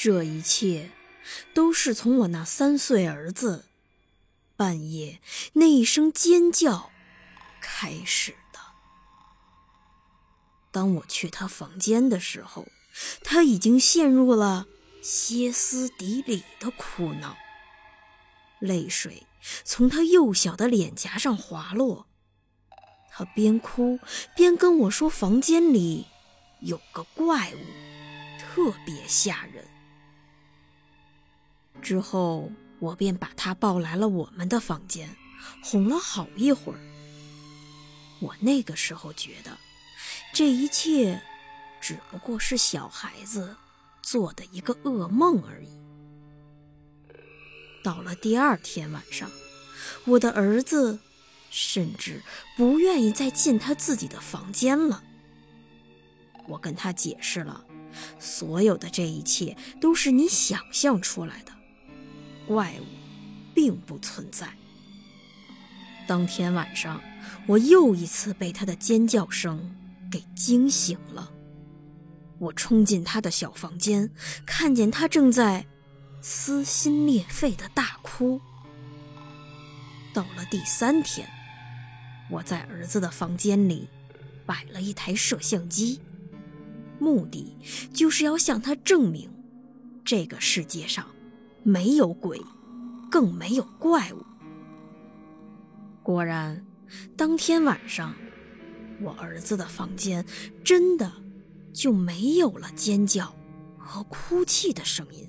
这一切都是从我那三岁儿子半夜那一声尖叫开始的。当我去他房间的时候，他已经陷入了歇斯底里的哭闹，泪水从他幼小的脸颊上滑落。他边哭边跟我说：“房间里有个怪物，特别吓人。”之后，我便把他抱来了我们的房间，哄了好一会儿。我那个时候觉得，这一切只不过是小孩子做的一个噩梦而已。到了第二天晚上，我的儿子甚至不愿意再进他自己的房间了。我跟他解释了，所有的这一切都是你想象出来的。怪物并不存在。当天晚上，我又一次被他的尖叫声给惊醒了。我冲进他的小房间，看见他正在撕心裂肺的大哭。到了第三天，我在儿子的房间里摆了一台摄像机，目的就是要向他证明，这个世界上。没有鬼，更没有怪物。果然，当天晚上，我儿子的房间真的就没有了尖叫和哭泣的声音。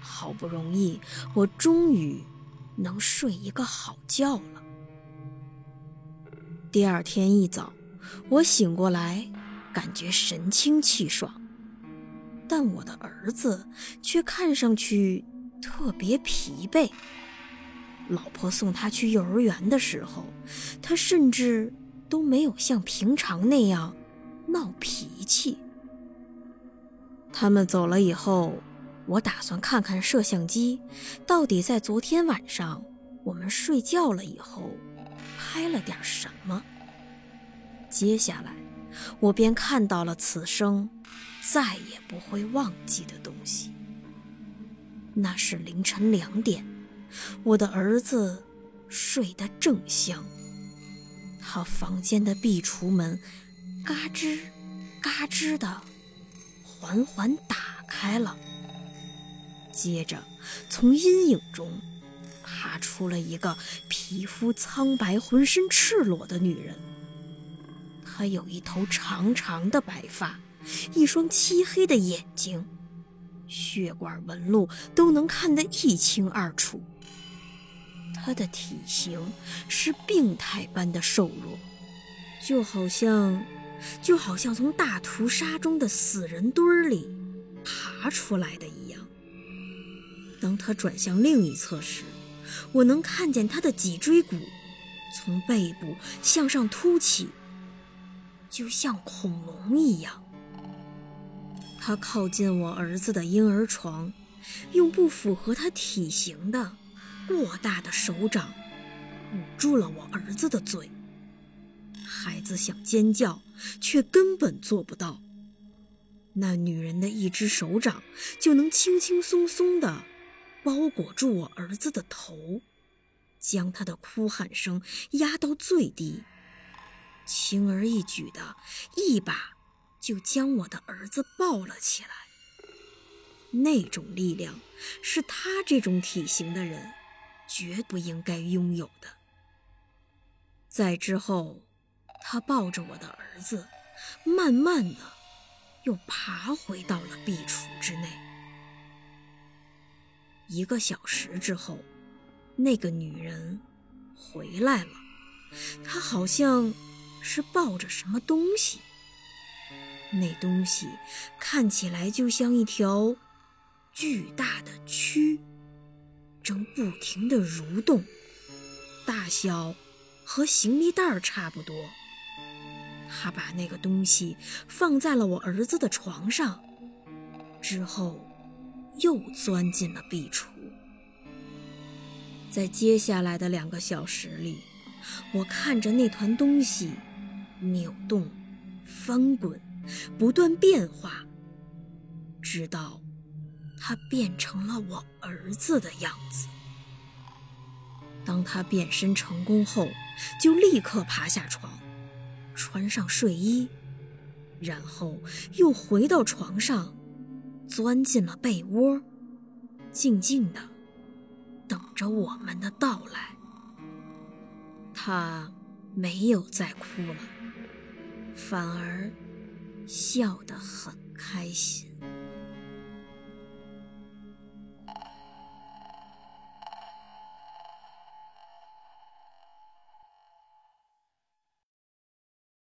好不容易，我终于能睡一个好觉了。第二天一早，我醒过来，感觉神清气爽。但我的儿子却看上去特别疲惫。老婆送他去幼儿园的时候，他甚至都没有像平常那样闹脾气。他们走了以后，我打算看看摄像机到底在昨天晚上我们睡觉了以后拍了点什么。接下来，我便看到了此生。再也不会忘记的东西。那是凌晨两点，我的儿子睡得正香，他房间的壁橱门嘎吱嘎吱的缓缓打开了，接着从阴影中爬出了一个皮肤苍白、浑身赤裸的女人，他有一头长长的白发。一双漆黑的眼睛，血管纹路都能看得一清二楚。他的体型是病态般的瘦弱，就好像，就好像从大屠杀中的死人堆里爬出来的一样。当他转向另一侧时，我能看见他的脊椎骨从背部向上凸起，就像恐龙一样。他靠近我儿子的婴儿床，用不符合他体型的过大的手掌捂住了我儿子的嘴。孩子想尖叫，却根本做不到。那女人的一只手掌就能轻轻松松地包裹住我儿子的头，将他的哭喊声压到最低，轻而易举的一把。就将我的儿子抱了起来。那种力量是他这种体型的人绝不应该拥有的。在之后，他抱着我的儿子，慢慢的又爬回到了壁橱之内。一个小时之后，那个女人回来了，她好像是抱着什么东西。那东西看起来就像一条巨大的蛆，正不停地蠕动，大小和行李袋差不多。他把那个东西放在了我儿子的床上，之后又钻进了壁橱。在接下来的两个小时里，我看着那团东西扭动、翻滚。不断变化，直到他变成了我儿子的样子。当他变身成功后，就立刻爬下床，穿上睡衣，然后又回到床上，钻进了被窝，静静的等着我们的到来。他没有再哭了，反而。笑得很开心。